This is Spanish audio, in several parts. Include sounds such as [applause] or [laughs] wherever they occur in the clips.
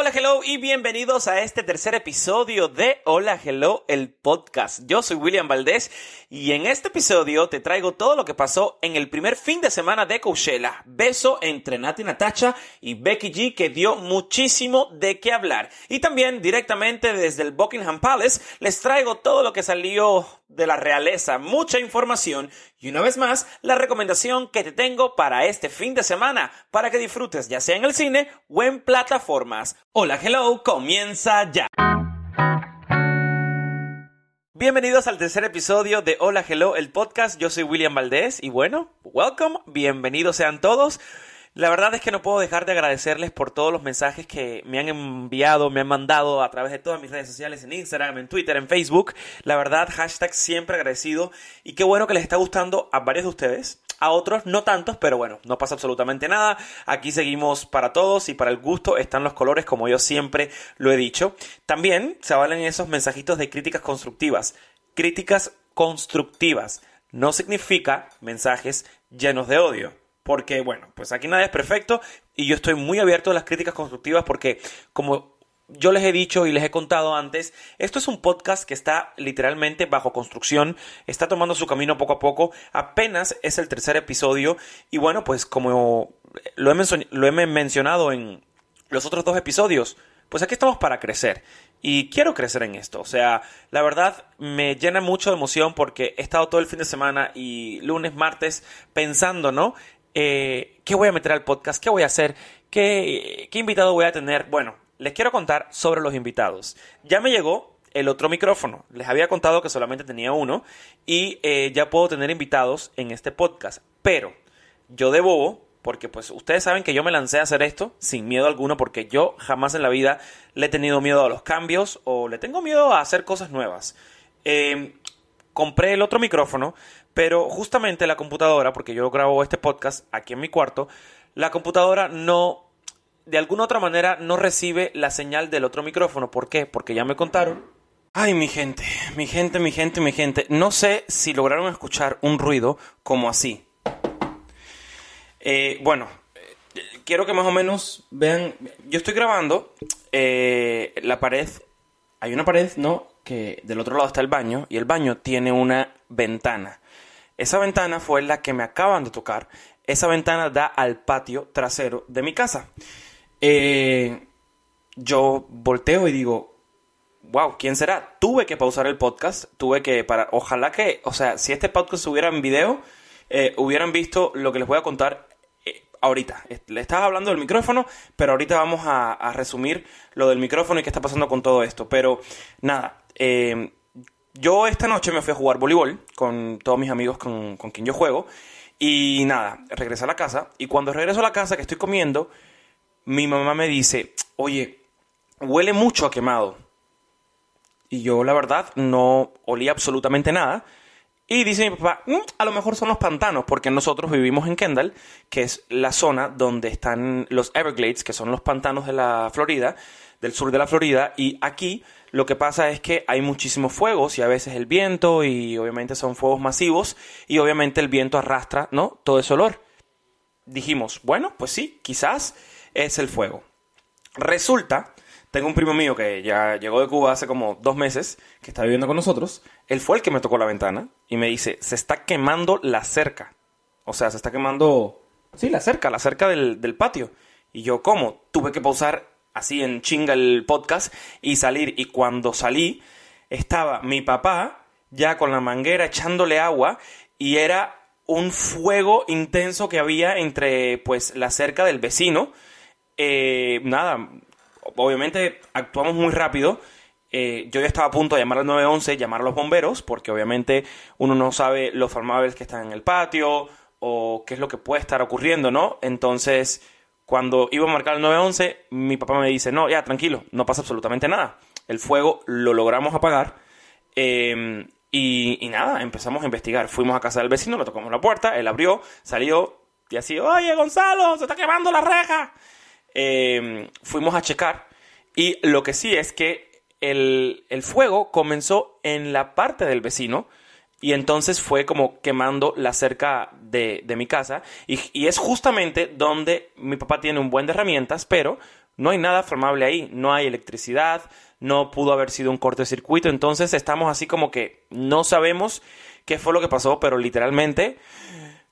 Hola, hello y bienvenidos a este tercer episodio de Hola, hello, el podcast. Yo soy William Valdés y en este episodio te traigo todo lo que pasó en el primer fin de semana de Coachella. Beso entre Nati Natacha y Becky G que dio muchísimo de qué hablar. Y también directamente desde el Buckingham Palace les traigo todo lo que salió de la realeza, mucha información y una vez más la recomendación que te tengo para este fin de semana para que disfrutes ya sea en el cine o en plataformas. Hola, hello, comienza ya. Bienvenidos al tercer episodio de Hola, hello, el podcast. Yo soy William Valdés y bueno, welcome, bienvenidos sean todos. La verdad es que no puedo dejar de agradecerles por todos los mensajes que me han enviado, me han mandado a través de todas mis redes sociales, en Instagram, en Twitter, en Facebook. La verdad, hashtag siempre agradecido. Y qué bueno que les está gustando a varios de ustedes. A otros no tantos, pero bueno, no pasa absolutamente nada. Aquí seguimos para todos y para el gusto están los colores, como yo siempre lo he dicho. También se valen esos mensajitos de críticas constructivas. Críticas constructivas no significa mensajes llenos de odio porque bueno, pues aquí nada es perfecto y yo estoy muy abierto a las críticas constructivas porque como yo les he dicho y les he contado antes, esto es un podcast que está literalmente bajo construcción, está tomando su camino poco a poco, apenas es el tercer episodio y bueno, pues como lo he, lo he mencionado en los otros dos episodios, pues aquí estamos para crecer. Y quiero crecer en esto. O sea, la verdad me llena mucho de emoción porque he estado todo el fin de semana y lunes, martes pensando, ¿no? Eh, qué voy a meter al podcast, qué voy a hacer, ¿Qué, invitado voy a tener. Bueno, les quiero contar sobre los invitados. Ya me llegó el otro micrófono. Les había contado que solamente tenía uno y eh, ya puedo tener invitados en este podcast. Pero yo de bobo, porque pues ustedes saben que yo me lancé a hacer esto sin miedo alguno, porque yo jamás en la vida le he tenido miedo a los cambios o le tengo miedo a hacer cosas nuevas. Eh, compré el otro micrófono, pero justamente la computadora, porque yo grabo este podcast aquí en mi cuarto, la computadora no, de alguna otra manera, no recibe la señal del otro micrófono. ¿Por qué? Porque ya me contaron. Ay, mi gente, mi gente, mi gente, mi gente. No sé si lograron escuchar un ruido como así. Eh, bueno, quiero que más o menos vean. Yo estoy grabando eh, la pared. Hay una pared, ¿no? Que del otro lado está el baño y el baño tiene una ventana. Esa ventana fue la que me acaban de tocar. Esa ventana da al patio trasero de mi casa. Eh, yo volteo y digo, wow, ¿quién será? Tuve que pausar el podcast, tuve que para, ojalá que, o sea, si este podcast hubiera en video, eh, hubieran visto lo que les voy a contar eh, ahorita. Le estaba hablando del micrófono, pero ahorita vamos a, resumir lo del micrófono y qué está pasando con todo esto. Pero nada, yo esta noche me fui a jugar voleibol con todos mis amigos con, quien yo juego. Y nada, regresé a la casa. Y cuando regreso a la casa que estoy comiendo, mi mamá me dice, oye, huele mucho a quemado. Y yo, la verdad, no olía absolutamente nada. Y dice mi papá, mm, a lo mejor son los pantanos, porque nosotros vivimos en Kendall, que es la zona donde están los Everglades, que son los pantanos de la Florida, del sur de la Florida, y aquí lo que pasa es que hay muchísimos fuegos y a veces el viento y obviamente son fuegos masivos y obviamente el viento arrastra, ¿no? Todo ese olor. Dijimos, bueno, pues sí, quizás es el fuego. Resulta, tengo un primo mío que ya llegó de Cuba hace como dos meses, que está viviendo con nosotros. Él fue el que me tocó la ventana y me dice, se está quemando la cerca. O sea, se está quemando, sí, la cerca, la cerca del, del patio. Y yo, ¿cómo? Tuve que pausar así en chinga el podcast y salir. Y cuando salí, estaba mi papá ya con la manguera echándole agua y era un fuego intenso que había entre pues la cerca del vecino. Eh, nada, obviamente actuamos muy rápido. Eh, yo ya estaba a punto de llamar al 911, llamar a los bomberos, porque obviamente uno no sabe los farmables que están en el patio o qué es lo que puede estar ocurriendo, ¿no? Entonces, cuando iba a marcar el 911, mi papá me dice, no, ya, tranquilo, no pasa absolutamente nada. El fuego lo logramos apagar. Em, y, nada, empezamos a investigar. Fuimos a casa del vecino, le tocamos la puerta, él abrió, salió y así, oye, Gonzalo, se está quemando la reja. Em, fuimos a checar y lo que sí es que el, el fuego comenzó en la parte del vecino y entonces fue como quemando la cerca de, mi casa. Y, es justamente donde mi papá tiene un buen de herramientas, pero no hay nada flamable ahí, no hay electricidad, no pudo haber sido un cortocircuito, entonces estamos así como que no sabemos qué fue lo que pasó, pero literalmente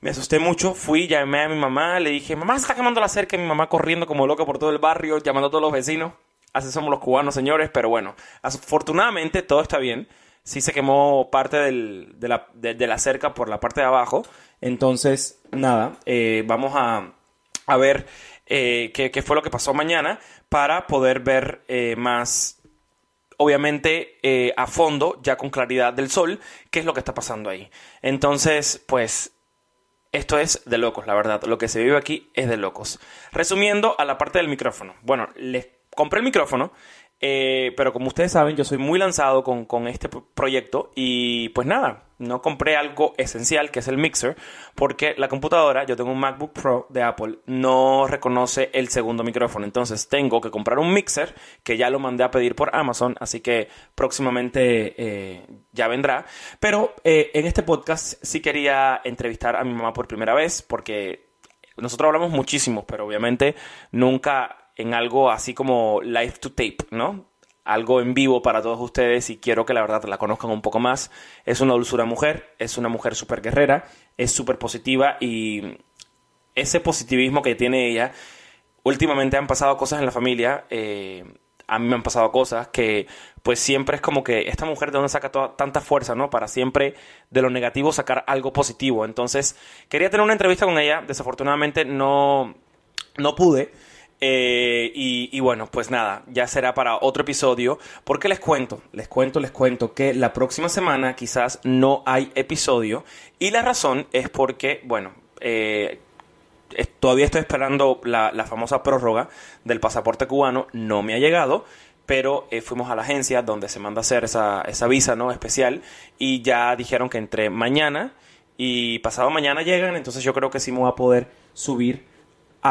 me asusté mucho, fui, llamé a mi mamá, le dije, mamá está quemando la cerca, y mi mamá corriendo como loca por todo el barrio, llamando a todos los vecinos, así somos los cubanos, señores, pero bueno, afortunadamente todo está bien, sí se quemó parte de, la, de, la, cerca por la parte de abajo, entonces nada, eh, vamos a, a ver eh, qué, qué, fue lo que pasó mañana para poder ver eh, más obviamente eh, a fondo, ya con claridad del sol, qué es lo que está pasando ahí. Entonces, pues, esto es de locos, la verdad. Lo que se vive aquí es de locos. Resumiendo a la parte del micrófono. Bueno, les compré el micrófono eh, pero como ustedes saben, yo soy muy lanzado con, con, este proyecto y pues nada, no compré algo esencial que es el mixer porque la computadora, yo tengo un MacBook Pro de Apple, no reconoce el segundo micrófono. Entonces tengo que comprar un mixer que ya lo mandé a pedir por Amazon, así que próximamente eh, ya vendrá. Pero eh, en este podcast sí quería entrevistar a mi mamá por primera vez porque nosotros hablamos muchísimo, pero obviamente nunca en algo así como live to tape, ¿no? Algo en vivo para todos ustedes y quiero que la verdad la conozcan un poco más. Es una dulzura mujer, es una mujer súper guerrera, es súper positiva y ese positivismo que tiene ella, últimamente han pasado cosas en la familia, eh, a mí me han pasado cosas que pues siempre es como que esta mujer de dónde saca toda, tanta fuerza, ¿no? Para siempre de lo negativo sacar algo positivo. Entonces, quería tener una entrevista con ella, desafortunadamente no, no pude. Eh, y, bueno, pues nada, ya será para otro episodio, porque les cuento, les cuento, les cuento que la próxima semana quizás no hay episodio y la razón es porque, bueno, eh, todavía estoy esperando la, famosa prórroga del pasaporte cubano, no me ha llegado, pero eh, fuimos a la agencia donde se manda a hacer esa, esa visa ¿no? especial y ya dijeron que entre mañana y pasado mañana llegan, entonces yo creo que sí me voy a poder subir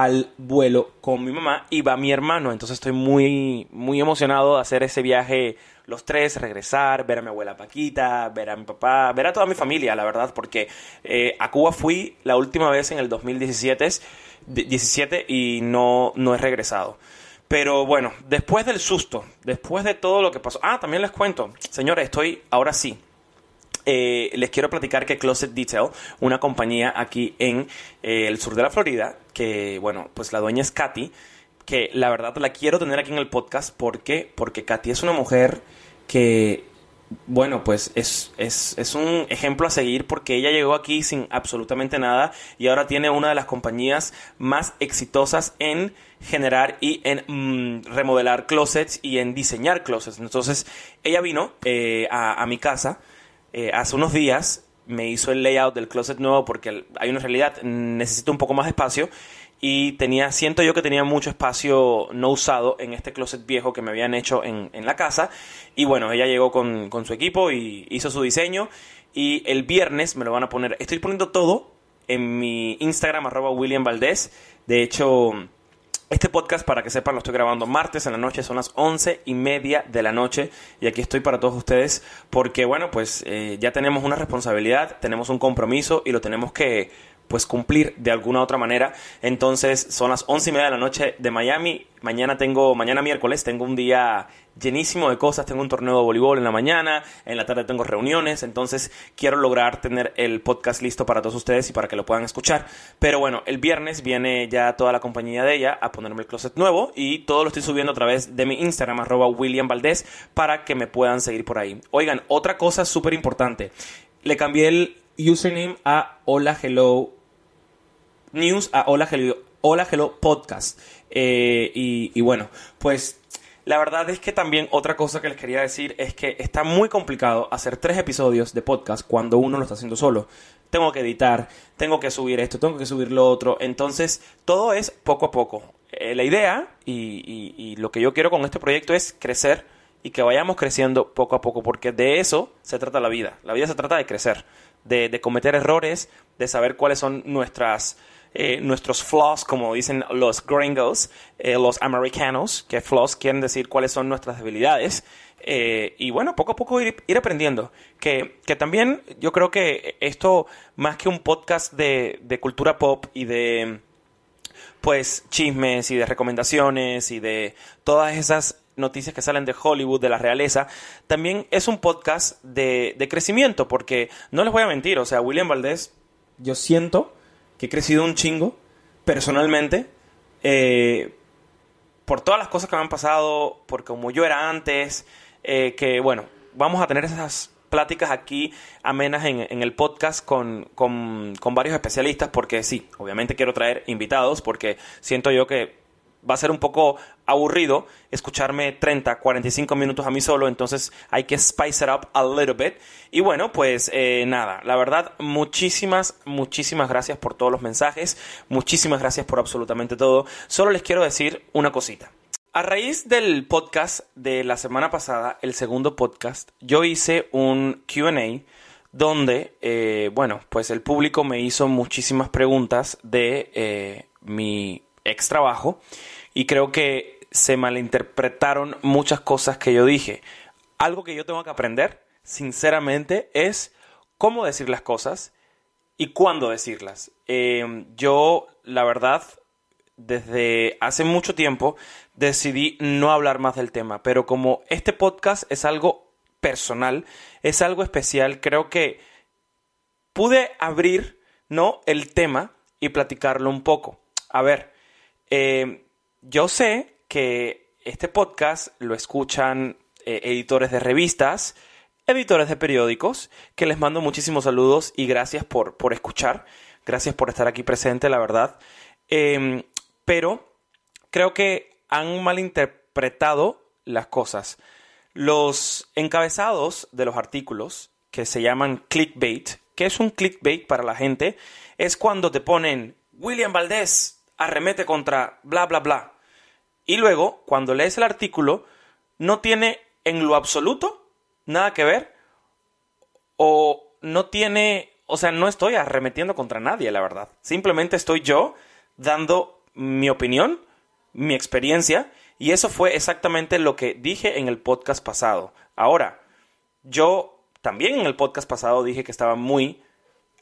al vuelo con mi mamá y va mi hermano. Entonces estoy muy, muy emocionado de hacer ese viaje los tres, regresar, ver a mi abuela Paquita, ver a mi papá, ver a toda mi familia, la verdad, porque eh, a Cuba fui la última vez en el 2017 17 y no, no he regresado. Pero bueno, después del susto, después de todo lo que pasó. Ah, también les cuento, señores, estoy ahora sí eh, les quiero platicar que Closet Detail, una compañía aquí en eh, el sur de la Florida, que bueno, pues la dueña es Katy, que la verdad la quiero tener aquí en el podcast porque, porque Katy es una mujer que, bueno, pues es, es, es un ejemplo a seguir porque ella llegó aquí sin absolutamente nada y ahora tiene una de las compañías más exitosas en generar y en mm, remodelar closets y en diseñar closets. Entonces, ella vino eh, a, mi casa eh, hace unos días me hizo el layout del closet nuevo porque hay una realidad, necesito un poco más de espacio y tenía, siento yo que tenía mucho espacio no usado en este closet viejo que me habían hecho en, en la casa y bueno, ella llegó con, con, su equipo y hizo su diseño y el viernes me lo van a poner, estoy poniendo todo en mi Instagram arroba William Valdés, de hecho este podcast, para que sepan, lo estoy grabando martes en la noche, son las once y media de la noche y aquí estoy para todos ustedes porque, bueno, pues eh, ya tenemos una responsabilidad, tenemos un compromiso y lo tenemos que pues cumplir de alguna otra manera. Entonces son las once y media de la noche de Miami. Mañana tengo, mañana miércoles tengo un día llenísimo de cosas. Tengo un torneo de voleibol en la mañana, en la tarde tengo reuniones. Entonces quiero lograr tener el podcast listo para todos ustedes y para que lo puedan escuchar. Pero bueno, el viernes viene ya toda la compañía de ella a ponerme el closet nuevo y todo lo estoy subiendo a través de mi Instagram, arroba William Valdés, para que me puedan seguir por ahí. Oigan, otra cosa súper importante. Le cambié el username a Hola Hello News a Hola Hello, Hola Hello Podcast. Eh, y, y bueno, pues la verdad es que también otra cosa que les quería decir es que está muy complicado hacer tres episodios de podcast cuando uno lo está haciendo solo. Tengo que editar, tengo que subir esto, tengo que subir lo otro. Entonces, todo es poco a poco. Eh, la idea y, y lo que yo quiero con este proyecto es crecer y que vayamos creciendo poco a poco, porque de eso se trata la vida. La vida se trata de crecer, de, de cometer errores, de saber cuáles son nuestras, eh, nuestros flaws, como dicen los gringos, eh, los americanos, que flaws quieren decir cuáles son nuestras debilidades. Eh, y bueno, poco a poco ir, ir aprendiendo. Que, que, también yo creo que esto, más que un podcast de, de cultura pop y de pues chismes y de recomendaciones y de todas esas noticias que salen de Hollywood, de la realeza, también es un podcast de, de crecimiento, porque no les voy a mentir, o sea, William Valdés, yo siento que he crecido un chingo personalmente, eh, por todas las cosas que me han pasado, por como yo era antes, eh, que bueno, vamos a tener esas pláticas aquí amenas en, el podcast con, con varios especialistas, porque sí, obviamente quiero traer invitados, porque siento yo que va a ser un poco aburrido escucharme 30, 45 minutos a mí solo, entonces hay que spice it up a little bit. Y bueno, pues eh, nada, la verdad, muchísimas, muchísimas gracias por todos los mensajes, muchísimas gracias por absolutamente todo. Solo les quiero decir una cosita. A raíz del podcast de la semana pasada, el segundo podcast, yo hice un QA donde, eh, bueno, pues el público me hizo muchísimas preguntas de eh, mi ex trabajo y creo que se malinterpretaron muchas cosas que yo dije. Algo que yo tengo que aprender, sinceramente, es cómo decir las cosas y cuándo decirlas. Em, yo, la verdad, desde hace mucho tiempo decidí no hablar más del tema, pero como este podcast es algo personal, es algo especial, creo que pude abrir, ¿no? El tema y platicarlo un poco. A ver, eh, yo sé que este podcast lo escuchan eh, editores de revistas, editores de periódicos, que les mando muchísimos saludos y gracias por, por escuchar, gracias por estar aquí presente, la verdad. Em, pero creo que han malinterpretado las cosas. Los encabezados de los artículos, que se llaman clickbait, que es un clickbait para la gente, es cuando te ponen William Valdés arremete contra bla bla bla. Y luego, cuando lees el artículo, no tiene en lo absoluto nada que ver o no tiene, o sea, no estoy arremetiendo contra nadie, la verdad. Simplemente estoy yo dando mi opinión, mi experiencia, y eso fue exactamente lo que dije en el podcast pasado. Ahora, yo también en el podcast pasado dije que estaba muy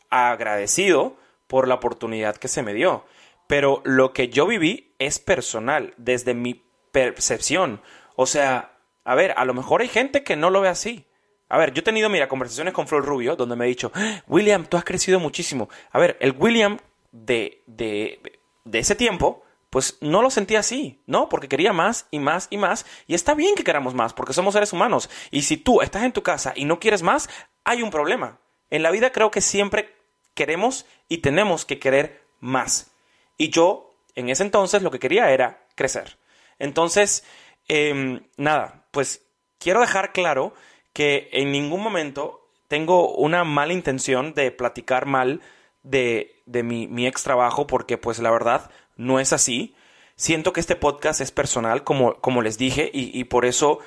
agradecido por la oportunidad que se me dio pero lo que yo viví es personal, desde mi percepción. O sea, a ver, a lo mejor hay gente que no lo ve así. A ver, yo he tenido, mira, conversaciones con Flor Rubio donde me ha dicho, ah, William, tú has crecido muchísimo. A ver, el William de, de, de ese tiempo, pues no lo sentía así, ¿no? Porque quería más y más y más. Y está bien que queramos más, porque somos seres humanos. Y si tú estás en tu casa y no quieres más, hay un problema. En la vida creo que siempre queremos y tenemos que querer más. Y yo, en ese entonces, lo que quería era crecer. Entonces, em, nada, pues quiero dejar claro que en ningún momento tengo una mala intención de platicar mal de, de mi, mi, ex trabajo, porque pues la verdad no es así. Siento que este podcast es personal, como, como les dije, y, y por eso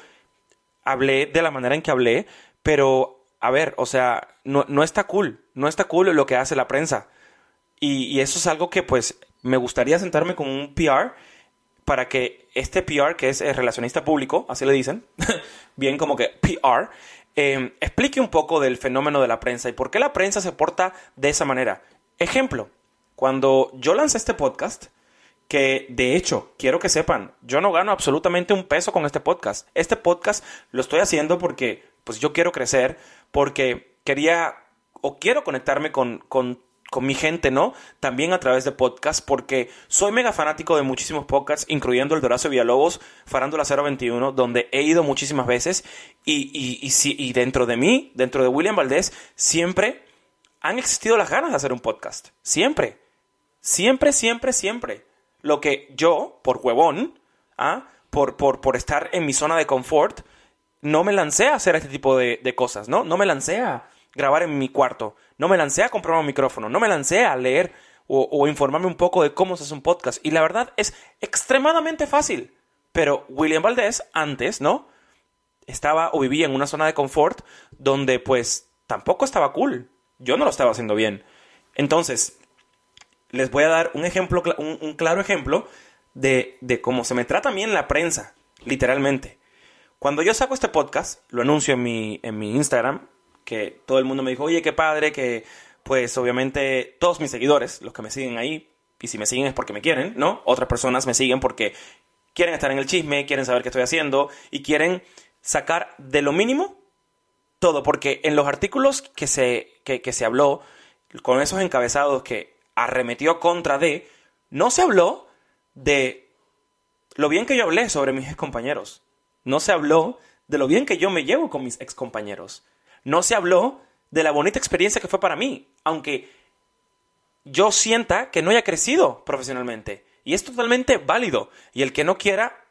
hablé de la manera en que hablé, pero a ver, o sea, no, no está cool, no está cool lo que hace la prensa. Y, y, eso es algo que pues me gustaría sentarme con un PR para que este PR, que es el relacionista público, así le dicen, [laughs] bien como que PR, em, explique un poco del fenómeno de la prensa y por qué la prensa se porta de esa manera. Ejemplo, cuando yo lancé este podcast, que de hecho, quiero que sepan, yo no gano absolutamente un peso con este podcast. Este podcast lo estoy haciendo porque pues yo quiero crecer, porque quería o quiero conectarme con, con con mi gente, ¿no? También a través de podcast, porque soy mega fanático de muchísimos podcasts, incluyendo el Doracio Villalobos, Farándula 021, donde he ido muchísimas veces. Y, y, y, y dentro de mí, dentro de William Valdés, siempre han existido las ganas de hacer un podcast. Siempre. Siempre, siempre, siempre. Lo que yo, por huevón, ¿ah? por, por, por estar en mi zona de confort, no me lancé a hacer este tipo de, de cosas, ¿no? No me lancé a grabar en mi cuarto. No me lancé a comprar un micrófono. No me lancé a leer o, informarme un poco de cómo se hace un podcast. Y la verdad es extremadamente fácil. Pero William Valdés, antes, ¿no? Estaba o vivía en una zona de confort donde pues tampoco estaba cool. Yo no lo estaba haciendo bien. Entonces, les voy a dar un ejemplo, un, claro ejemplo de, de cómo se me trata a mí en la prensa, literalmente. Cuando yo saco este podcast, lo anuncio en mi, en mi Instagram, que todo el mundo me dijo, oye, qué padre, que pues obviamente todos mis seguidores, los que me siguen ahí, y si me siguen es porque me quieren, ¿no? Otras personas me siguen porque quieren estar en el chisme, quieren saber qué estoy haciendo y quieren sacar de lo mínimo todo, porque en los artículos que se, que, se habló, con esos encabezados que arremetió contra de, no se habló de lo bien que yo hablé sobre mis compañeros. No se habló de lo bien que yo me llevo con mis excompañeros. No se habló de la bonita experiencia que fue para mí, aunque yo sienta que no haya crecido profesionalmente. Y es totalmente válido. Y el que no quiera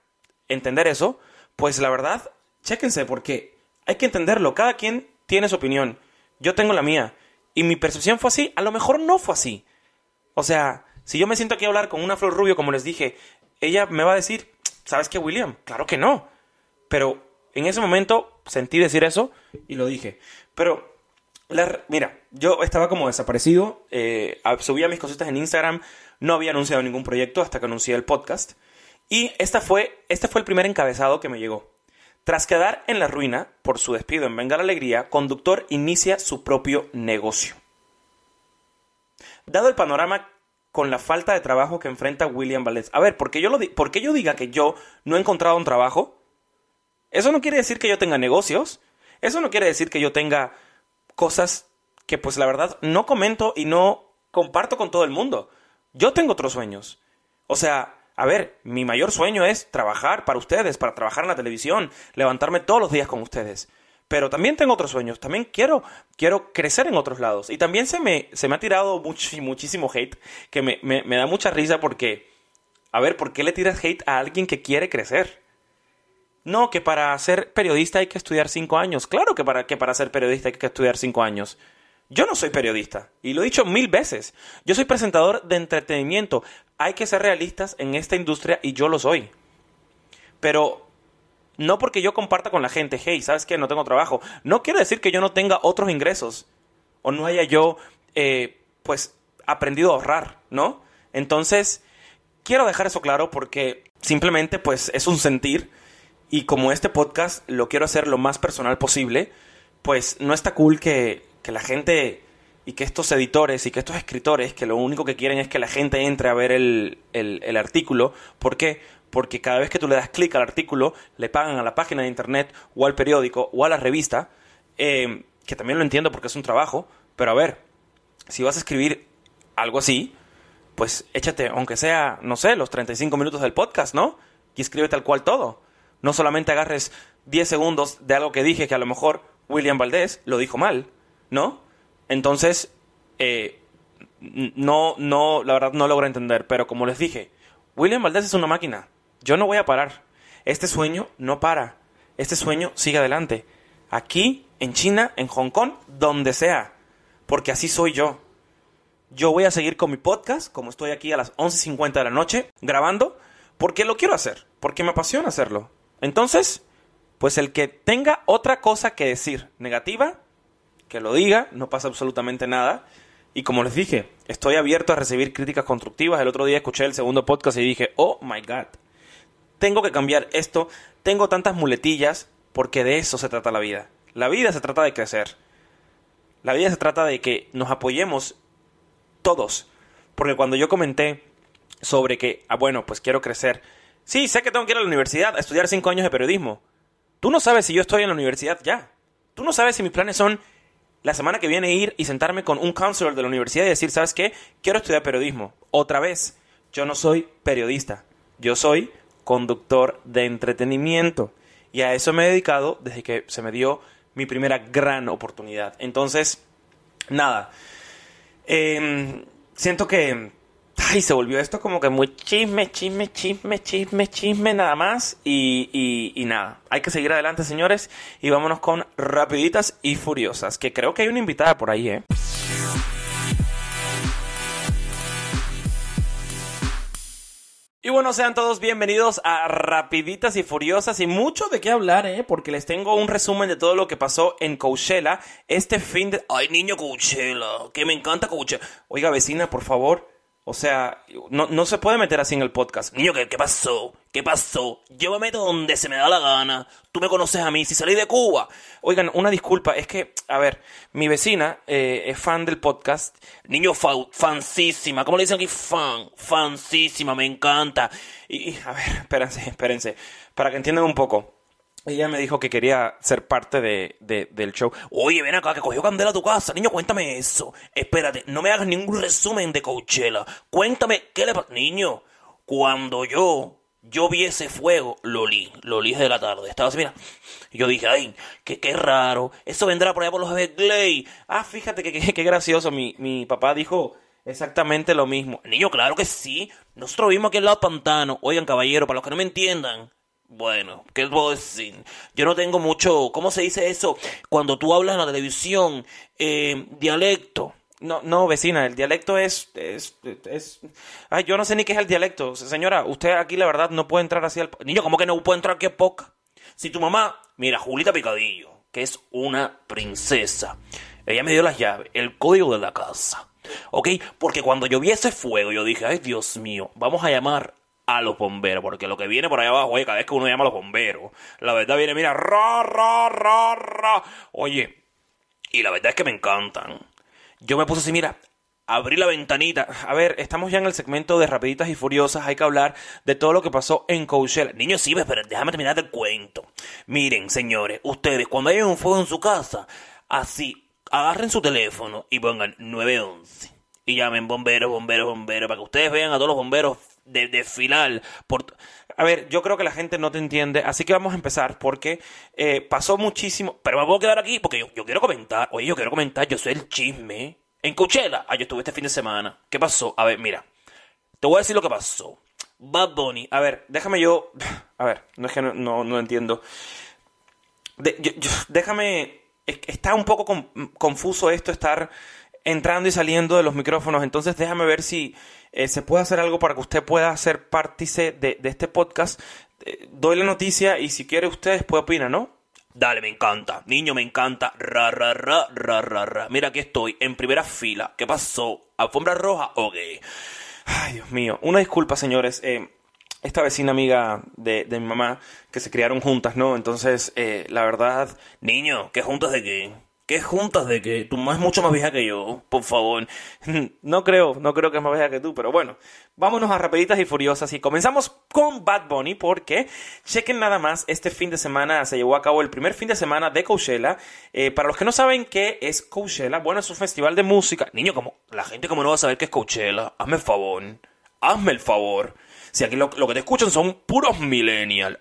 entender eso, pues la verdad, chéquense, porque hay que entenderlo. Cada quien tiene su opinión. Yo tengo la mía. Y mi percepción fue así. A lo mejor no fue así. O sea, si yo me siento aquí a hablar con una flor rubio, como les dije, ella me va a decir, ¿sabes qué, William? Claro que no. Pero en ese momento sentí decir eso y lo dije. Pero mira, yo estaba como desaparecido, eh, subía mis cositas en Instagram, no había anunciado ningún proyecto hasta que anuncié el podcast. Y esta fue, este fue el primer encabezado que me llegó. Tras quedar en la ruina por su despido en Venga la Alegría, Conductor inicia su propio negocio. Dado el panorama con la falta de trabajo que enfrenta William Valdez. A ver, ¿por qué yo, lo ¿por qué yo diga que yo no he encontrado un trabajo? Eso no quiere decir que yo tenga negocios. Eso no quiere decir que yo tenga cosas que pues la verdad no comento y no comparto con todo el mundo. Yo tengo otros sueños. O sea, a ver, mi mayor sueño es trabajar para ustedes, para trabajar en la televisión, levantarme todos los días con ustedes. Pero también tengo otros sueños, también quiero, quiero crecer en otros lados. Y también se me, se me ha tirado muchísimo hate, que me, me, me da mucha risa porque, a ver, ¿por qué le tiras hate a alguien que quiere crecer? No, que para ser periodista hay que estudiar cinco años. Claro que para, que para ser periodista hay que estudiar cinco años. Yo no soy periodista, y lo he dicho mil veces. Yo soy presentador de entretenimiento. Hay que ser realistas en esta industria y yo lo soy. Pero no porque yo comparta con la gente, hey, ¿sabes qué? No tengo trabajo. No quiero decir que yo no tenga otros ingresos. O no haya yo, eh, pues, aprendido a ahorrar, ¿no? Entonces, quiero dejar eso claro porque simplemente, pues, es un sentir y como este podcast lo quiero hacer lo más personal posible, pues no está cool que, la gente y que estos editores y que estos escritores, que lo único que quieren es que la gente entre a ver el, el, artículo. ¿Por qué? Porque cada vez que tú le das clic al artículo, le pagan a la página de internet o al periódico o a la revista, eh, que también lo entiendo porque es un trabajo, pero a ver, si vas a escribir algo así, pues échate, aunque sea, no sé, los 35 minutos del podcast, ¿no? Y escribe tal cual todo. No solamente agarres 10 segundos de algo que dije que a lo mejor William Valdés lo dijo mal, ¿no? Entonces, eh, no, no, la verdad no logro entender, pero como les dije, William Valdés es una máquina. Yo no voy a parar. Este sueño no para. Este sueño sigue adelante. Aquí, en China, en Hong Kong, donde sea. Porque así soy yo. Yo voy a seguir con mi podcast, como estoy aquí a las 11.50 de la noche, grabando, porque lo quiero hacer, porque me apasiona hacerlo. Entonces, pues el que tenga otra cosa que decir negativa, que lo diga, no pasa absolutamente nada. Y como les dije, estoy abierto a recibir críticas constructivas. El otro día escuché el segundo podcast y dije, oh my god, tengo que cambiar esto, tengo tantas muletillas, porque de eso se trata la vida. La vida se trata de crecer. La vida se trata de que nos apoyemos todos. Porque cuando yo comenté sobre que, ah, bueno, pues quiero crecer, Sí, sé que tengo que ir a la universidad a estudiar cinco años de periodismo. Tú no sabes si yo estoy en la universidad ya. Tú no sabes si mis planes son la semana que viene ir y sentarme con un counselor de la universidad y decir, ¿sabes qué? Quiero estudiar periodismo. Otra vez, yo no soy periodista. Yo soy conductor de entretenimiento. Y a eso me he dedicado desde que se me dio mi primera gran oportunidad. Entonces, nada. Em, siento que Ay, se volvió esto como que muy chisme, chisme, chisme, chisme, chisme, nada más. Y, y, nada, hay que seguir adelante, señores. Y vámonos con rapiditas y furiosas, que creo que hay una invitada por ahí, ¿eh? Y bueno, sean todos bienvenidos a Rapiditas y Furiosas y mucho de qué hablar, ¿eh? Porque les tengo un resumen de todo lo que pasó en Coachella este fin de... ¡Ay, niño Coachella! Que me encanta Coachella. Oiga, vecina, por favor, O sea, no, no se puede meter así en el podcast. Niño, ¿qué, ¿qué pasó? ¿Qué pasó? Yo me meto donde se me da la gana. Tú me conoces a mí, si salí de Cuba. Oigan, una disculpa, es que, a ver, mi vecina eh, es fan del podcast. Niño, fa fansísima. ¿Cómo le dicen aquí? Fan, fansísima, me encanta. Y, a ver, espérense, espérense. Para que entiendan un poco. Ella me dijo que quería ser parte de, de, del show. Oye, ven acá, que cogió candela a tu casa. Niño, cuéntame eso. Espérate, no me hagas ningún resumen de Coachella. Cuéntame qué le pasó. Niño, cuando yo, yo vi ese fuego, lo li, lo li de la tarde. Estaba así, mira. Y yo dije, ay, qué, qué raro. Eso vendrá por allá por los Everglades. Ah, fíjate que qué gracioso. Mi, mi papá dijo exactamente lo mismo. Niño, claro que sí. Nosotros vimos aquí al lado pantano. Oigan, caballero, para los que no me entiendan. Bueno, ¿qué puedo decir? Yo no tengo mucho, ¿cómo se dice eso? Cuando tú hablas en la televisión, eh, dialecto. No, no, vecina, el dialecto es, es, es... Ay, yo no sé ni qué es el dialecto. Señora, usted aquí la verdad no puede entrar así al... Niño, ¿cómo que no puede entrar aquí a poca? Si tu mamá, mira, Julita Picadillo, que es una princesa, ella me dio las llaves, el código de la casa, ¿ok? Porque cuando yo vi ese fuego, yo dije, ay, Dios mío, vamos a llamar a los bomberos, porque lo que viene por allá abajo, oye, cada vez que uno llama a los bomberos, la verdad viene, mira, ra, ra, ra, ra. Oye, y la verdad es que me encantan. Yo me puse así, mira, abrí la ventanita. A ver, estamos ya en el segmento de Rapiditas y Furiosas. Hay que hablar de todo lo que pasó en Coachella. Niños, sí, pero déjame terminar el cuento. Miren, señores, ustedes, cuando hay un fuego en su casa, así, agarren su teléfono y pongan 911. Y llamen bomberos, bomberos, bomberos, para que ustedes vean a todos los bomberos de desfilar por... A ver, yo creo que la gente no te entiende, así que vamos a empezar porque eh, pasó muchísimo, pero me puedo quedar aquí porque yo, quiero comentar, oye, yo quiero comentar, yo soy el chisme. En Coachella, ah, yo estuve este fin de semana. ¿Qué pasó? A ver, mira, te voy a decir lo que pasó. Bad Bunny, a ver, déjame yo, [sighs] a ver, no es que no, no, no entiendo. Déjame, está un poco con, confuso esto, estar entrando y saliendo de los micrófonos, entonces déjame ver si eh, se puede hacer algo para que usted pueda ser partícipe de, de, este podcast. Eh, doy la noticia y si quiere usted después opina, ¿no? Dale, me encanta. Niño, me encanta. Ra, ra, ra, ra, ra, ra. Mira, aquí estoy, en primera fila. ¿Qué pasó? ¿Alfombra roja? Ok. Ay, Dios mío. Una disculpa, señores. Eh, esta vecina amiga de, de, mi mamá, que se criaron juntas, ¿no? Entonces, la verdad... Niño, ¿qué juntas de qué? ¿Qué juntas de que tu mamá es mucho más vieja que yo? Por favor. [laughs] No creo, no creo que es más vieja que tú, pero bueno. Vámonos a rapiditas y furiosas y comenzamos con Bad Bunny porque, chequen nada más, este fin de semana se llevó a cabo el primer fin de semana de Coachella. Eh, para los que no saben qué es Coachella, bueno, es un festival de música. Niño, como la gente como no va a saber qué es Coachella, hazme el favor. Hazme el favor. Si aquí lo, lo que te escuchan son puros millennials.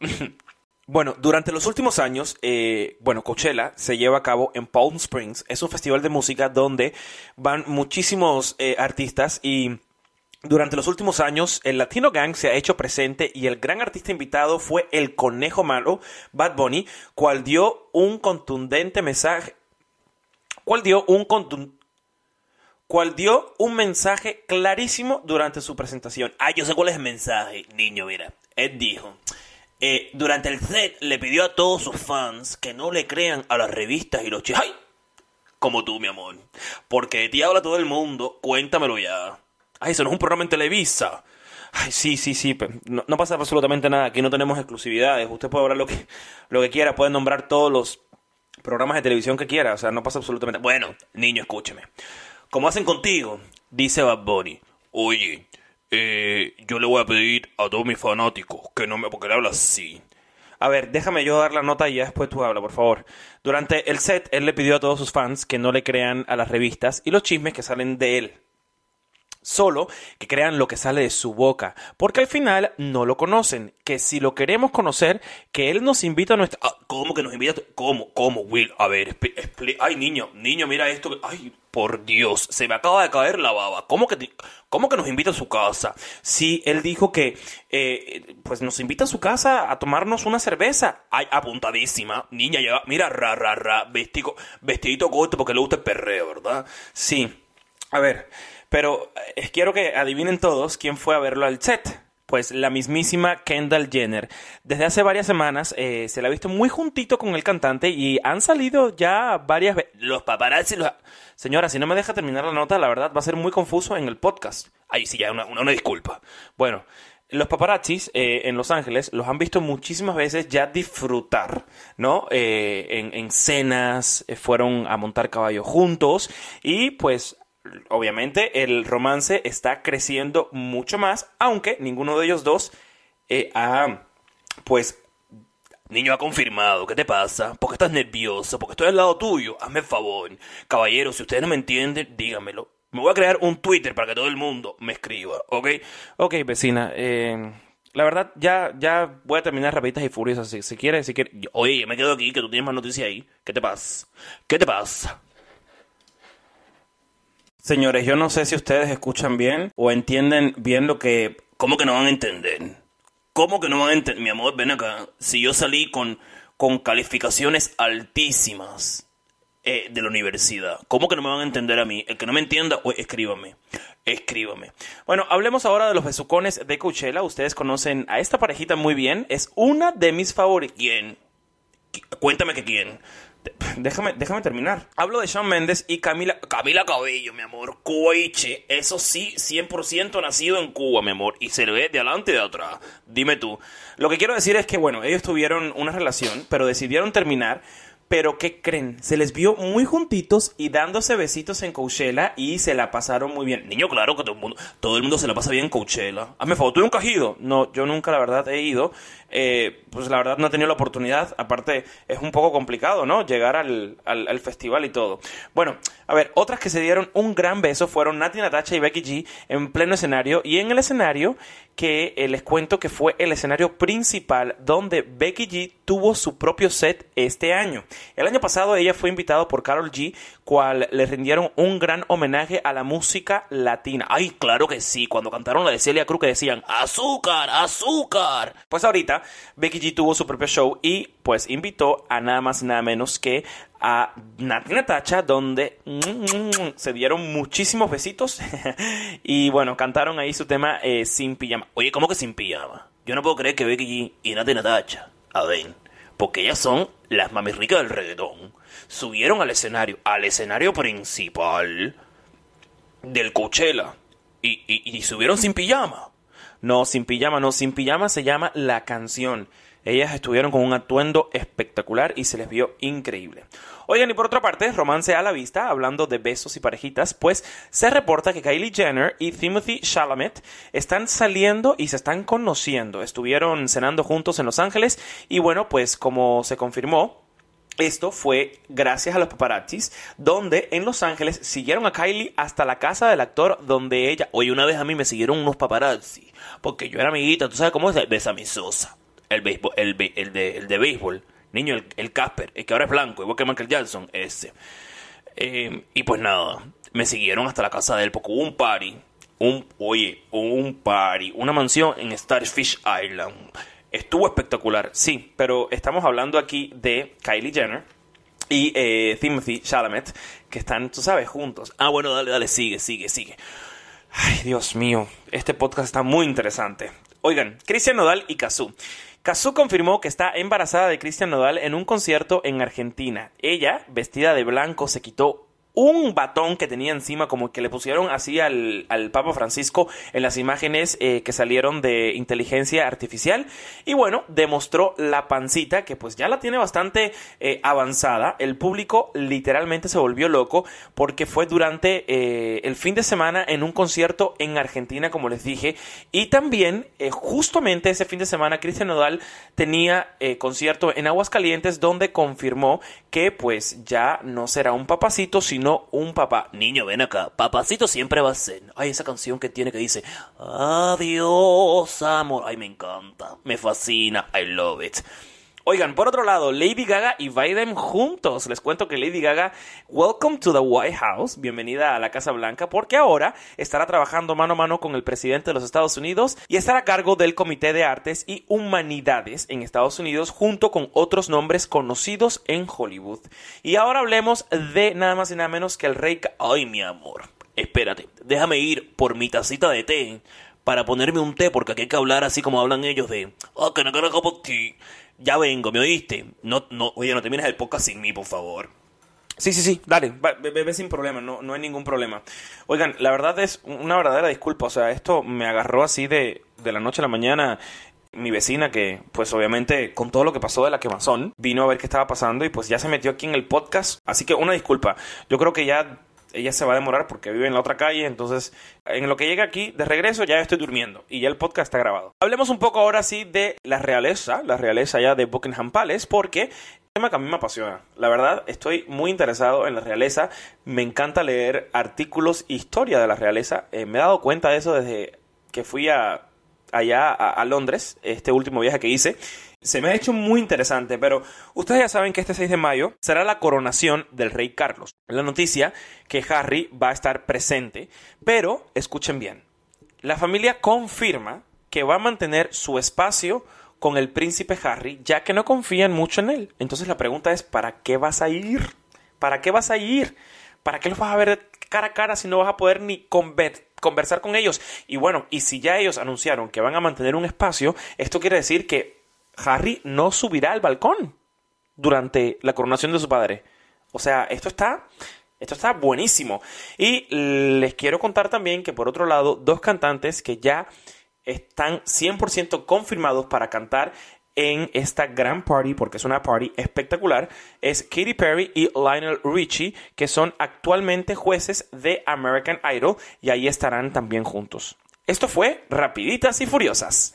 [laughs] Bueno, durante los últimos años, eh, bueno, Coachella se lleva a cabo en Palm Springs. Es un festival de música donde van muchísimos eh, artistas y durante los últimos años el Latino Gang se ha hecho presente y el gran artista invitado fue el Conejo Malo, Bad Bunny, cual dio un contundente mensaje, cual dio un contundente cual dio un mensaje clarísimo durante su presentación. Ah, yo sé cuál es el mensaje, niño, mira. Él dijo, eh, durante el set le pidió a todos sus fans que no le crean a las revistas y los chicos. ¡Ay! Como tú, mi amor. Porque de ti habla todo el mundo, cuéntamelo ya. Ay, eso no es un programa en Televisa. Ay, sí, sí, sí. No, pasa absolutamente nada. Aquí no tenemos exclusividades. Usted puede hablar lo que, lo que quiera. Puede nombrar todos los programas de televisión que quiera. O sea, no pasa absolutamente Bueno, niño, escúcheme. Como hacen contigo, dice Bad Bunny. Oye, eh, yo le voy a pedir a todos mis fanáticos que no me... porque le habla así. A ver, déjame yo dar la nota y ya después tú habla, por favor. Durante el set, él le pidió a todos sus fans que no le crean a las revistas y los chismes que salen de él. Solo que crean lo que sale de su boca, porque al final no lo conocen. Que si lo queremos conocer, que él nos invita a nuestra... Ah, ¿Cómo que nos invita? ¿Cómo? ¿Cómo, Will? A ver, ay, niño, niño, mira esto. Ay, por Dios, se me acaba de caer la baba. ¿Cómo que, cómo que nos invita a su casa? Sí, él dijo que, eh, pues nos invita a su casa a tomarnos una cerveza. Ay, apuntadísima. Niña, lleva, mira, ra, ra, ra, vestido, vestidito corto porque le gusta el perreo, ¿verdad? Sí. A ver, pero eh, quiero que adivinen todos quién fue a verlo al set. pues la mismísima Kendall Jenner. Desde hace varias semanas eh, se la ha visto muy juntito con el cantante y han salido ya varias veces. Los paparazzi, los... Señora, si no me deja terminar la nota, la verdad va a ser muy confuso en el podcast. Ahí sí, ya una, una, disculpa. Bueno, los paparazzis eh, en Los Ángeles los han visto muchísimas veces ya disfrutar, ¿no? En, en, cenas, fueron a montar caballo juntos y pues obviamente el romance está creciendo mucho más, aunque ninguno de ellos dos ha pues Niño ha confirmado, ¿qué te pasa? ¿Por qué estás nervioso? Porque estoy al lado tuyo. Hazme el favor. Caballero, si ustedes no me entienden, díganmelo. Me voy a crear un Twitter para que todo el mundo me escriba, ¿ok? Ok, vecina. Eh, la verdad, ya, ya voy a terminar rapiditas y furiosas. Si, si quieres, si quieres. Oye, me quedo aquí, que tú tienes más noticias ahí. ¿Qué te pasa? ¿Qué te pasa? Señores, yo no sé si ustedes escuchan bien o entienden bien lo que... ¿Cómo que no van a entender? ¿Cómo que no van a entender? Mi amor, ven acá. Si yo salí con, con calificaciones altísimas eh, de la universidad, ¿cómo que no me van a entender a mí? El que no me entienda, pues escríbame. Escríbame. Bueno, hablemos ahora de los besucones de Coachella. Ustedes conocen a esta parejita muy bien. Es una de mis favoritas. ¿Quién? Cuéntame que quién. [laughs] Déjame, déjame terminar. Hablo de Shawn Mendes y Camila... Camila Cabello, mi amor. Cuiche. Eso sí, 100% nacido en Cuba, mi amor. Y se le ve de adelante y de atrás. Dime tú. Lo que quiero decir es que, bueno, ellos tuvieron una relación, pero decidieron terminar pero ¿qué creen? Se les vio muy juntitos y dándose besitos en Coachella y se la pasaron muy bien. Niño, claro que todo el mundo, todo el mundo se la pasa bien en Coachella. Hazme favor, ¿tú nunca has ido? No, yo nunca la verdad he ido. Eh, pues la verdad no he tenido la oportunidad. Aparte, es un poco complicado, ¿no? Llegar al, al, al, festival y todo. Bueno, a ver, otras que se dieron un gran beso fueron Nati Natacha y Becky G en pleno escenario. Y en el escenario, que eh, les cuento que fue el escenario principal donde Becky G tuvo su propio set este año. El año pasado ella fue invitada por Carol G, cual le rindieron un gran homenaje a la música latina. Ay, claro que sí, cuando cantaron la de Celia Cruz que decían azúcar, azúcar. Pues ahorita Becky G tuvo su propio show y pues invitó a nada más nada menos que a Nati Natacha, donde mm, se dieron muchísimos besitos [laughs] y bueno, cantaron ahí su tema eh, sin pijama. Oye, ¿cómo que sin pijama? Yo no puedo creer que Becky y Nati Natacha, a ver, porque ellas son las mamis ricas del reggaetón, subieron al escenario, al escenario principal del Coachella y, y, y subieron sin pijama. No, sin pijama, no, sin pijama se llama la canción. Ellas estuvieron con un atuendo espectacular y se les vio increíble. Oigan, y por otra parte, romance a la vista, hablando de besos y parejitas, pues se reporta que Kylie Jenner y Timothy Chalamet están saliendo y se están conociendo. Estuvieron cenando juntos en Los Ángeles y bueno, pues como se confirmó, esto fue gracias a los paparazzis, donde en Los Ángeles siguieron a Kylie hasta la casa del actor donde ella... Oye, una vez a mí me siguieron unos paparazzi, porque yo era amiguita, ¿tú sabes cómo es? Besa mi. El, béisbol, el, de, el de béisbol. Niño, el, el Casper, el que ahora es blanco, igual que Michael Jackson, ese. Eh, y pues nada, me siguieron hasta la casa de él porque hubo un party. Un, oye, un party, una mansión en Starfish Island. Estuvo espectacular, sí, pero estamos hablando aquí de Kylie Jenner y eh, Timothy Chalamet, que están, tú sabes, juntos. Ah, bueno, dale, dale, sigue, sigue, sigue. Ay, Dios mío, este podcast está muy interesante. Oigan, Cristian Nodal y Kazoo. Kazoo confirmó que está embarazada de Cristian Nodal en un concierto en Argentina. Ella, vestida de blanco, se quitó un batón que tenía encima, como que le pusieron así al, al Papa Francisco en las imágenes eh, que salieron de inteligencia artificial. Y bueno, demostró la pancita, que pues ya la tiene bastante eh, avanzada. El público literalmente se volvió loco porque fue durante eh, el fin de semana en un concierto en Argentina, como les dije. Y también, justamente ese fin de semana, Cristian Nodal tenía concierto en Aguascalientes, donde confirmó que pues ya no será un papacito, sino no un papá. Niño, ven acá. Papacito siempre va a ser. Ay, esa canción que tiene que dice Adiós, amor. Ay, me encanta. Me fascina. I love it. Oigan, por otro lado, Lady Gaga y Biden juntos. Les cuento que Lady Gaga, welcome to the White House, bienvenida a la Casa Blanca, porque ahora estará trabajando mano a mano con el presidente de los Estados Unidos y estará a cargo del Comité de Artes y Humanidades en Estados Unidos junto con otros nombres conocidos en Hollywood. Y ahora hablemos de nada más y nada menos que el rey... Ay, mi amor, espérate, déjame ir por mi tacita de té para ponerme un té, porque aquí hay que hablar así como hablan ellos de, oh, que no. Ya vengo, ¿me oíste? No, no, oye, no termines el podcast sin mí, por favor. Sí, sí, sí, dale, bebé sin problema, no, no hay ningún problema. Oigan, la verdad es una verdadera disculpa, o sea, esto me agarró así de, de la noche a la mañana. Mi vecina, que pues obviamente con todo lo que pasó de la quemazón, vino a ver qué estaba pasando y pues ya se metió aquí en el podcast. Así que una disculpa, yo creo que ya ella se va a demorar porque vive en la otra calle, entonces en lo que llega aquí de regreso ya estoy durmiendo y ya el podcast está grabado. Hablemos un poco ahora sí de la realeza, la realeza ya de Buckingham Palace, porque tema que a mí me apasiona. La verdad, estoy muy interesado en la realeza. Me encanta leer artículos, historia de la realeza. Eh, me he dado cuenta de eso desde que fui a, allá a Londres, este último viaje que hice se me ha hecho muy interesante, pero ustedes ya saben que este 6 de mayo será la coronación del rey Carlos. La noticia que Harry va a estar presente, pero escuchen bien, la familia confirma que va a mantener su espacio con el príncipe Harry, ya que no confían mucho en él. Entonces la pregunta es, ¿para qué vas a ir? ¿Para qué vas a ir? ¿Para qué los vas a ver cara a cara si no vas a poder ni conversar con ellos? Y bueno, y si ya ellos anunciaron que van a mantener un espacio, esto quiere decir que Harry no subirá al balcón durante la coronación de su padre. O sea, esto está, esto está buenísimo. Y les quiero contar también que por otro lado, dos cantantes que ya están 100% confirmados para cantar en esta gran party, porque es una party espectacular, es Katy Perry y Lionel Richie, que son actualmente jueces de American Idol y ahí estarán también juntos. Esto fue Rapiditas y Furiosas.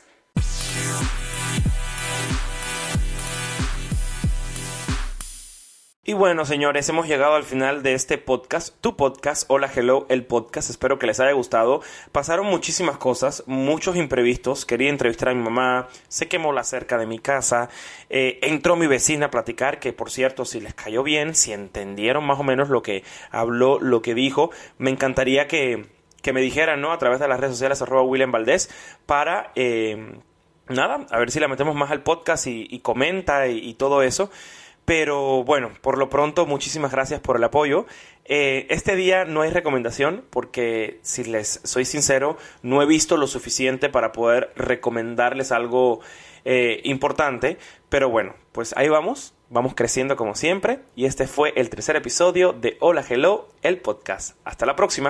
Y bueno, señores, hemos llegado al final de este podcast, tu podcast, Hola Hello, el podcast. Espero que les haya gustado. Pasaron muchísimas cosas, muchos imprevistos. Quería entrevistar a mi mamá, se quemó la cerca de mi casa, eh, entró mi vecina a platicar, que por cierto, si les cayó bien, si entendieron más o menos lo que habló, lo que dijo, me encantaría que, que me dijeran, ¿no? A través de las redes sociales, arroba William Valdés, para... Eh, nada, a ver si la metemos más al podcast y, comenta y todo eso. Pero bueno, por lo pronto, muchísimas gracias por el apoyo. Eh, este día no hay recomendación porque, si les soy sincero, no he visto lo suficiente para poder recomendarles algo eh, importante. Pero bueno, pues ahí vamos, vamos creciendo como siempre. Y este fue el tercer episodio de Hola Hello, el podcast. Hasta la próxima.